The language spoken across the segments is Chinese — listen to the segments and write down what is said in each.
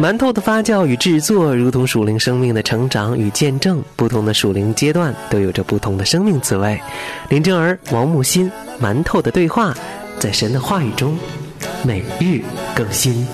馒头的发酵与制作，如同属灵生命的成长与见证。不同的属灵阶段都有着不同的生命滋味。林正儿、王木心，馒头的对话，在神的话语中，每日更新。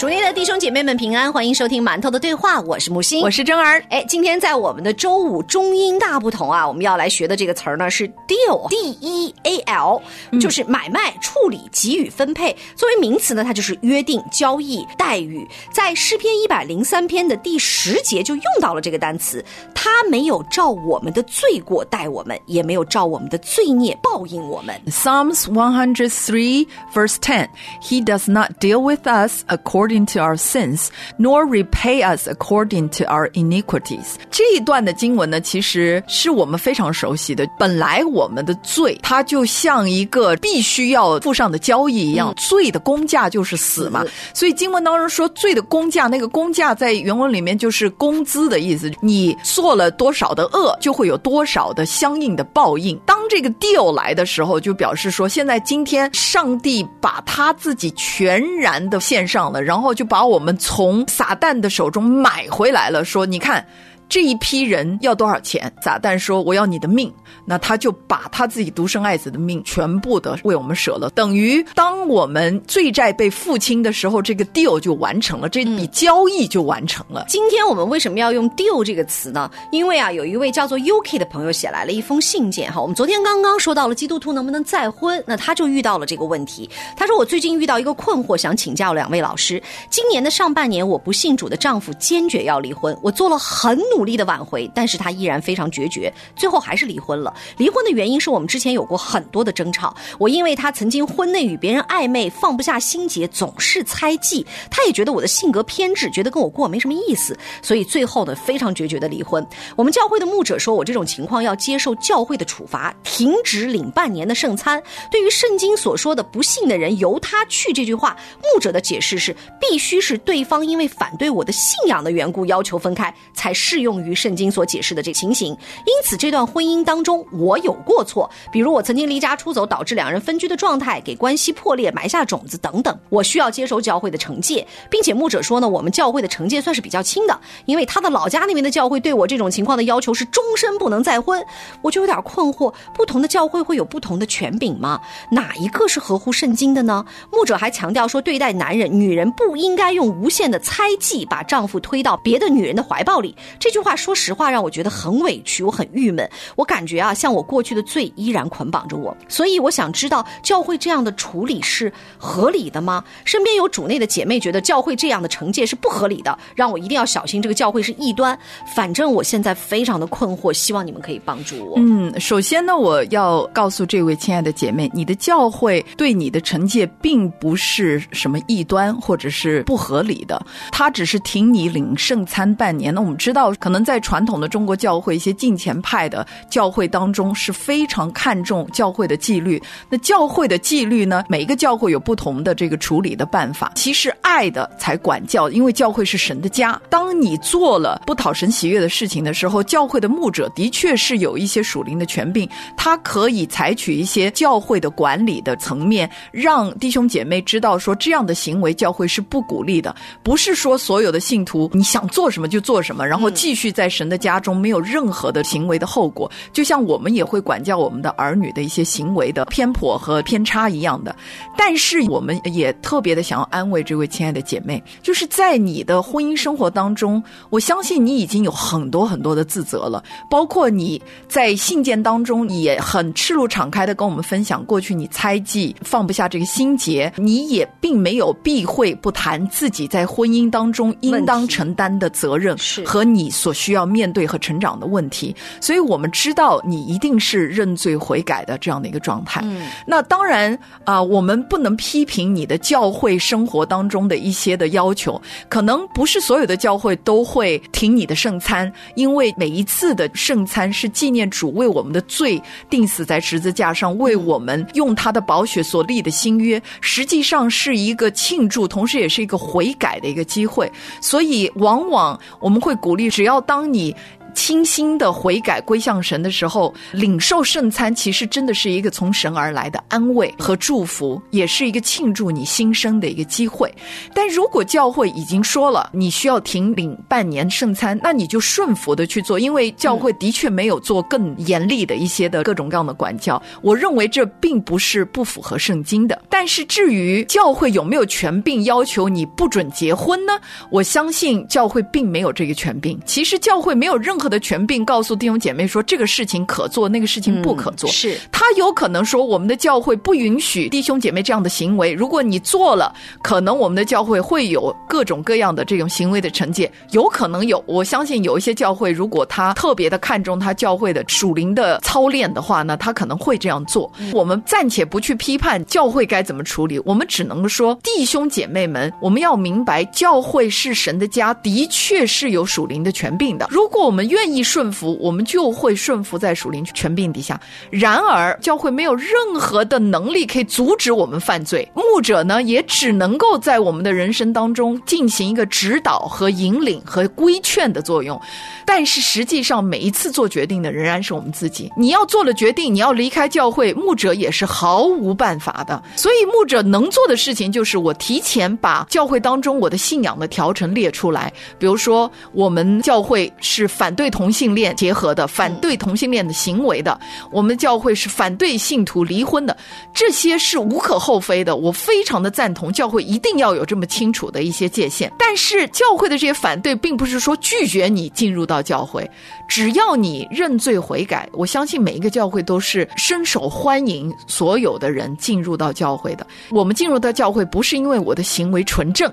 主内的弟兄姐妹们平安，欢迎收听馒头的对话，我是木星，我是真儿。哎，今天在我们的周五中英大不同啊，我们要来学的这个词儿呢是 deal，d e a l，就是买卖、处理、给予、分配。作为名词呢，它就是约定、交易、待遇。在诗篇一百零三篇的第十节就用到了这个单词，他没有照我们的罪过待我们，也没有照我们的罪孽报应我们。Psalms 103 verse 10 He does not deal with us according to our sins, nor repay us according to our iniquities. 这一段的经文呢，其实是我们非常熟悉的。本来我们的罪，它就像一个必须要付上的交易一样，罪的工价就是死嘛。所以经文当中说，罪的工价，那个工价在原文里面就是工资的意思。你做了多少的恶，就会有多少的相应的报应。当这个 deal 来的时候，就表示说，现在今天上帝把他自己全然的献上了，然后然后就把我们从撒旦的手中买回来了。说，你看。这一批人要多少钱？撒旦说：“我要你的命。”那他就把他自己独生爱子的命全部的为我们舍了，等于当我们罪债被付清的时候，这个 deal 就完成了，这笔交易就完成了。今天我们为什么要用 deal 这个词呢？因为啊，有一位叫做 UK 的朋友写来了一封信件哈。我们昨天刚刚说到了基督徒能不能再婚，那他就遇到了这个问题。他说：“我最近遇到一个困惑，想请教两位老师。今年的上半年，我不信主的丈夫坚决要离婚，我做了很努努力的挽回，但是他依然非常决绝，最后还是离婚了。离婚的原因是我们之前有过很多的争吵，我因为他曾经婚内与别人暧昧，放不下心结，总是猜忌，他也觉得我的性格偏执，觉得跟我过没什么意思，所以最后呢非常决绝的离婚。我们教会的牧者说我这种情况要接受教会的处罚，停止领半年的圣餐。对于圣经所说的不信的人由他去这句话，牧者的解释是必须是对方因为反对我的信仰的缘故要求分开，才适用用于圣经所解释的这个情形。因此这段婚姻当中我有过错，比如我曾经离家出走，导致两人分居的状态，给关系破裂埋下种子等等，我需要接受教会的惩戒，并且牧者说呢，我们教会的惩戒算是比较轻的，因为他的老家那边的教会对我这种情况的要求是终身不能再婚，我就有点困惑，不同的教会会有不同的权柄吗？哪一个是合乎圣经的呢？牧者还强调说，对待男人、女人不应该用无限的猜忌把丈夫推到别的女人的怀抱里。这这句话说实话让我觉得很委屈，我很郁闷，我感觉啊，像我过去的罪依然捆绑着我，所以我想知道教会这样的处理是合理的吗？身边有主内的姐妹觉得教会这样的惩戒是不合理的，让我一定要小心这个教会是异端。反正我现在非常的困惑，希望你们可以帮助我。嗯，首先呢，我要告诉这位亲爱的姐妹，你的教会对你的惩戒并不是什么异端或者是不合理的，它只是停你领圣餐半年。那我们知道，可能在传统的中国教会一些近前派的教会当中是非常看重教会的纪律。那教会的纪律呢，每一个教会有不同的这个处理的办法。其实爱的才管教，因为教会是神的家。当你做了不讨神喜悦的事情的时候，教会的牧者的确是有一些属灵的权柄，他可以采取一些教会的管理的层面，让弟兄姐妹知道说这样的行为教会是不鼓励的，不是说所有的信徒你想做什么就做什么，然后继续在神的家中没有任何的行为的后果。就像我们也会管教我们的儿女的一些行为的偏颇和偏差一样的，但是我们也特别的想要安慰这位亲爱的姐妹，就是在你的婚姻生活当中，我相信你已经有很多很多的自责了，包括你在信件当中也很赤露敞开的跟我们分享，过去你猜忌放不下这个心结，你也并没有避讳不谈自己在婚姻当中应当承担的责任。是和你所需要面对和成长的问题，所以我们知道你一定是认罪悔改的这样的一个状态。嗯那当然啊、我们不能批评你的教会生活当中的一些的要求，可能不是所有的教会都会停你的圣餐，因为每一次的圣餐是纪念主为我们的罪定死在十字架上，为我们用他的宝血所立的新约，实际上是一个庆祝，同时也是一个悔改的一个机会。所以，往往我们会鼓励，只要然后当你清心的悔改归向神的时候，领受圣餐，其实真的是一个从神而来的安慰和祝福，也是一个庆祝你新生的一个机会。但如果教会已经说了你需要停领半年圣餐，那你就顺服的去做，因为教会的确没有做更严厉的一些的各种各样的管教。我认为这并不是不符合圣经的。但是至于教会有没有权柄要求你不准结婚呢？我相信教会并没有这个权柄。其实教会没有任何的权柄告诉弟兄姐妹说这个事情可做，那个事情不可做。是他有可能说我们的教会不允许弟兄姐妹这样的行为。如果你做了，可能我们的教会会有各种各样的这种行为的惩戒，有可能有。我相信有一些教会，如果他特别的看重他教会的属灵的操练的话呢，他可能会这样做。我们暂且不去批判教会该怎么处理，我们只能说弟兄姐妹们，我们要明白教会是神的家，的确是有属灵的权柄的。如果我们愿意顺服，我们就会顺服在属灵权柄底下。然而，教会没有任何的能力可以阻止我们犯罪，牧者呢也只能够在我们的人生当中进行一个指导和引领和规劝的作用。但是实际上，每一次做决定的仍然是我们自己。你要做了决定，你要离开教会，牧者也是毫无办法的。所以，牧者能做的事情就是我提前把教会当中我的信仰的条程列出来。比如说，我们教会是反对同性恋结合的，反对同性恋的行为的；我们教会是反对信徒离婚的，这些是无可厚非的。我非常的赞同教会一定要有这么清楚的一些界限。但是，教会的这些反对，并不是说拒绝你进入到教会，只要你认罪悔改，我相信每一个教会都是伸手欢迎所有的人进入到教会的。我们进入到教会，不是因为我的行为纯正，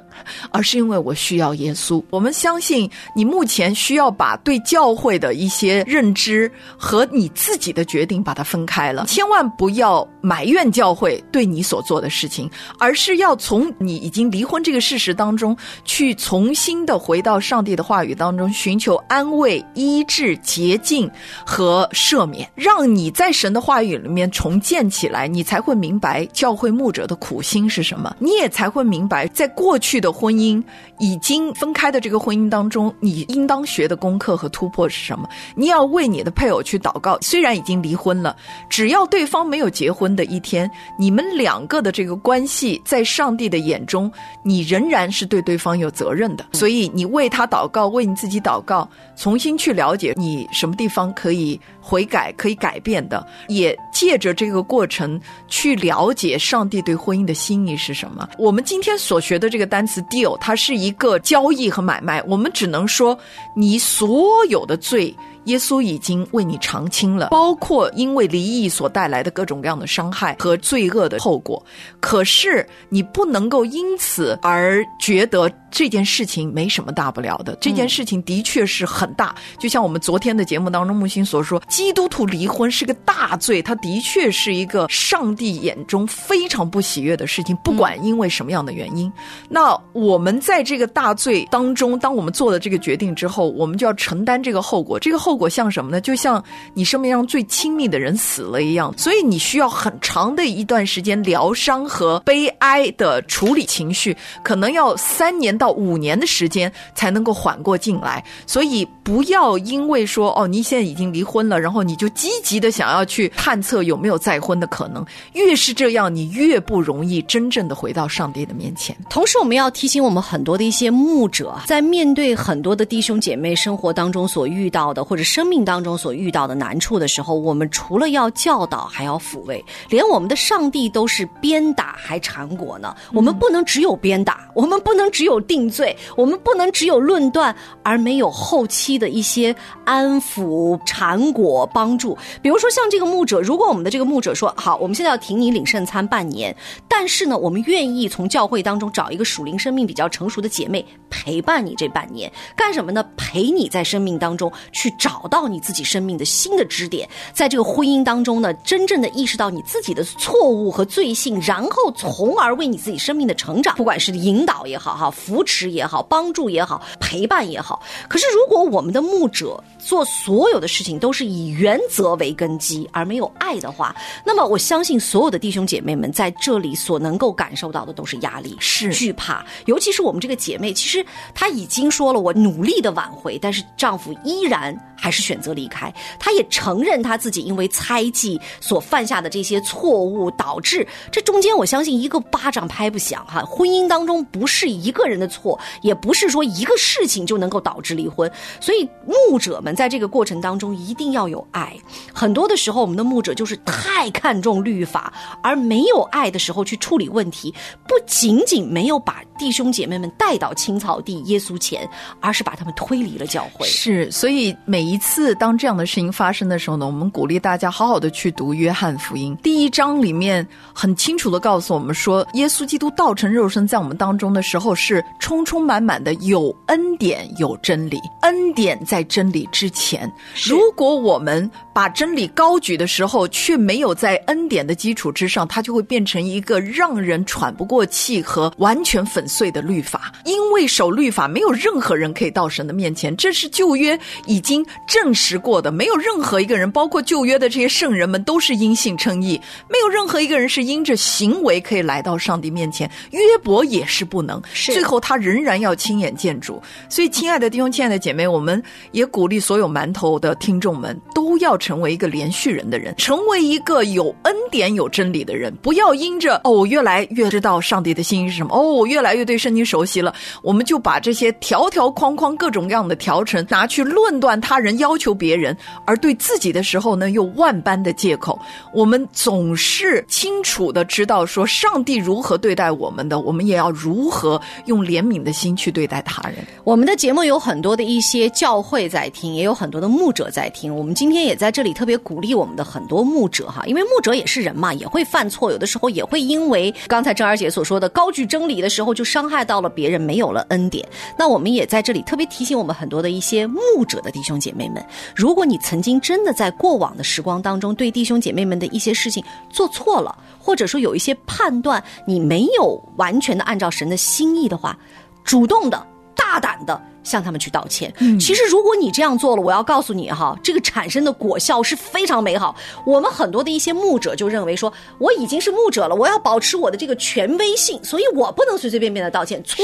而是因为我需要耶稣。我们相信你目前需要把对教会的一些认知和你自己的决定把它分开了，千万不要埋怨教会对你所做的事情，而是要从你已经离婚这个事实当中去重新的回到上帝的话语当中，寻求安慰、医治、洁净和赦免，让你在神的话语里面重建起来，你才会明白教会牧者的苦心是什么，你也才会明白在过去的婚姻已经分开的这个婚姻当中，你应当学的功课和突破是什么。你要为你的配偶去祷告，虽然已经离婚了，只要对方没有结婚的一天，你们两个的这个关系在上帝的眼中，你仍然是对对方有责任的。所以你为他祷告，为你自己祷告，重新去了解你什么地方可以悔改、可以改变的，也借着这个过程去了解上帝对婚姻的心意是什么。我们今天所学的这个单词 “deal”，它是一个交易和买卖，我们只能说你所有有的罪耶稣已经为你偿清了，包括因为离异所带来的各种各样的伤害和罪恶的后果。可是你不能够因此而觉得这件事情没什么大不了的。这件事情的确是很大，就像我们昨天的节目当中木星所说，基督徒离婚是个大罪，它的确是一个上帝眼中非常不喜悦的事情，不管因为什么样的原因。那我们在这个大罪当中，当我们做了这个决定之后，我们就要承担这个后果。这个后果像什么呢？就像你生命上最亲密的人死了一样，所以你需要很长的一段时间疗伤和悲哀的处理情绪，可能要三年到五年的时间才能够缓过劲来。所以不要因为说哦，你现在已经离婚了，然后你就积极的想要去探测有没有再婚的可能。越是这样，你越不容易真正的回到上帝的面前。同时，我们要提醒我们很多的一些牧者，在面对很多的弟兄姐妹生活当中所遇到的，或者生命当中所遇到的难处的时候，我们除了要教导，还要抚慰。连我们的上帝都是鞭打还缠裹呢，我们不能只有鞭打，我们不能只有定罪，我们不能只有论断，而没有后期的一些安抚、缠裹、帮助。比如说，像这个牧者，如果我们的这个牧者说好，我们现在要停你领圣餐半年，但是呢，我们愿意从教会当中找一个属灵生命比较成熟的姐妹陪伴你这半年，干什么呢？陪你在生命当中去找到你自己生命的新的支点，在这个婚姻当中呢，真正的意识到你自己的错误和罪性，然后从而为你自己生命的成长，不管是引导也好，哈，扶持也好，帮助也好，陪伴也好。可是如果我们的牧者做所有的事情都是以原则为根基，而没有爱的话，那么我相信所有的弟兄姐妹们在这里所能够感受到的都是压力、是惧怕。尤其是我们这个姐妹，其实她已经说了，我努力的挽回，但是丈夫依然还是选择离开。他也承认他自己因为猜忌所犯下的这些错误，导致这中间，我相信一个巴掌拍不响哈。婚姻当中不是一个人的错，也不是说一个事情就能够导致离婚。所以牧者们在这个过程当中一定要有爱。很多的时候，我们的牧者就是太看重律法，而没有爱的时候去处理问题，不仅仅没有把弟兄姐妹们带到青草地耶稣前，而是把他们推离了教会。是，所以每一次当这样的事情发生的时候呢，我们鼓励大家好好的去读约翰福音第一章里面很清楚的告诉我们说，耶稣基督道成肉身在我们当中的时候是充充满满的有恩典有真理，恩典在真理之前。如果我们把真理高举的时候，却没有在恩典的基础之上，它就会变成一个让人喘不过气和完全粉碎的律法。因为守律法，没有任何人可以到神的面前，这是旧约已经证实过的。没有任何一个人，包括旧约的这些圣人们，都是因信称义。没有任何一个人是因着行为可以来到上帝面前。约伯也是不能，最后他仍然要亲眼见主。所以，亲爱的弟兄、亲爱的姐妹，我们也鼓励所有馒头的听众们，都要成为一个连续人的人，成为一个有恩典、有真理的人。不要因着哦，我越来越知道上帝的心意是什么，哦，我越来越对圣经熟悉了，我们就把这些条条框框、各种各样的条程拿去论断他人、人要求别人，而对自己的时候呢，又万般的借口。我们总是清楚的知道说，上帝如何对待我们的，我们也要如何用怜悯的心去对待他人。我们的节目有很多的一些教会在听，也有很多的牧者在听。我们今天也在这里特别鼓励我们的很多牧者哈，因为牧者也是人嘛，也会犯错，有的时候也会因为刚才郑儿姐所说的高举真理的时候，就伤害到了别人，没有了恩典。那我们也在这里特别提醒我们很多的一些牧者的弟兄姐妹妹们，如果你曾经真的在过往的时光当中对弟兄姐妹们的一些事情做错了，或者说有一些判断你没有完全的按照神的心意的话，主动的、大胆的。向他们去道歉。其实，如果你这样做了，我要告诉你哈，这个产生的果效是非常美好。我们很多的一些牧者就认为说，我已经是牧者了，我要保持我的这个权威性，所以我不能随随便便的道歉。错，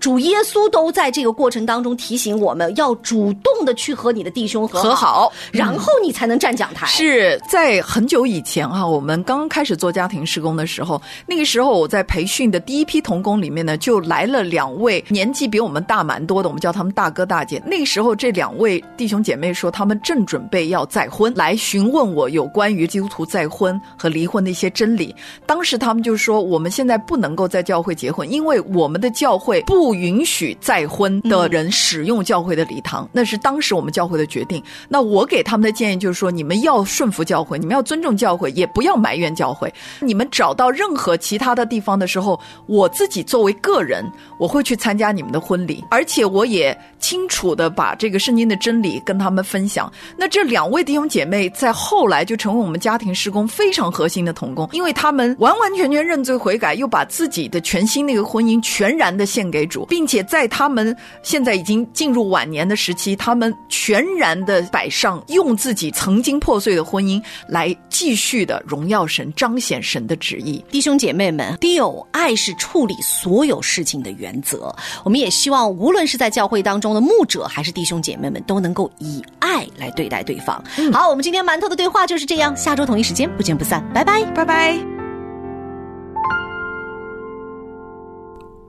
主耶稣都在这个过程当中提醒我们要主动的去和你的弟兄和好，然后你才能站讲台。是在很久以前哈，我们刚刚开始做家庭施工的时候，那个时候我在培训的第一批童工里面呢，就来了两位年纪比我们大蛮多的，我们。叫他们大哥大姐。那时候，这两位弟兄姐妹说，他们正准备要再婚，来询问我有关于基督徒再婚和离婚的一些真理。当时他们就说，我们现在不能够在教会结婚，因为我们的教会不允许再婚的人使用教会的礼堂。那是当时我们教会的决定。那我给他们的建议就是说，你们要顺服教会，你们要尊重教会，也不要埋怨教会。你们找到任何其他的地方的时候，我自己作为个人，我会去参加你们的婚礼，而且我。也清楚的把这个圣经的真理跟他们分享。那这两位弟兄姐妹在后来就成为我们家庭施工非常核心的同工，因为他们完完全全认罪悔改，又把自己的全新那个婚姻全然的献给主，并且在他们现在已经进入晚年的时期，他们全然的摆上，用自己曾经破碎的婚姻来继续的荣耀神，彰显神的旨意。弟兄姐妹们，第有爱是处理所有事情的原则。我们也希望，无论是在教教会当中的牧者还是弟兄姐妹们都能够以爱来对待对方。好，我们今天馒头的对话就是这样，下周同一时间不见不散，拜拜，拜拜。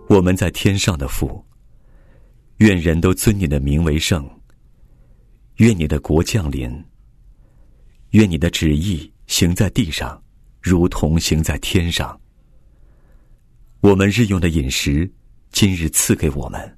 我们在天上的父，愿人都尊你的名为圣。愿你的国降临。愿你的旨意行在地上，如同行在天上。我们日用的饮食，今日赐给我们。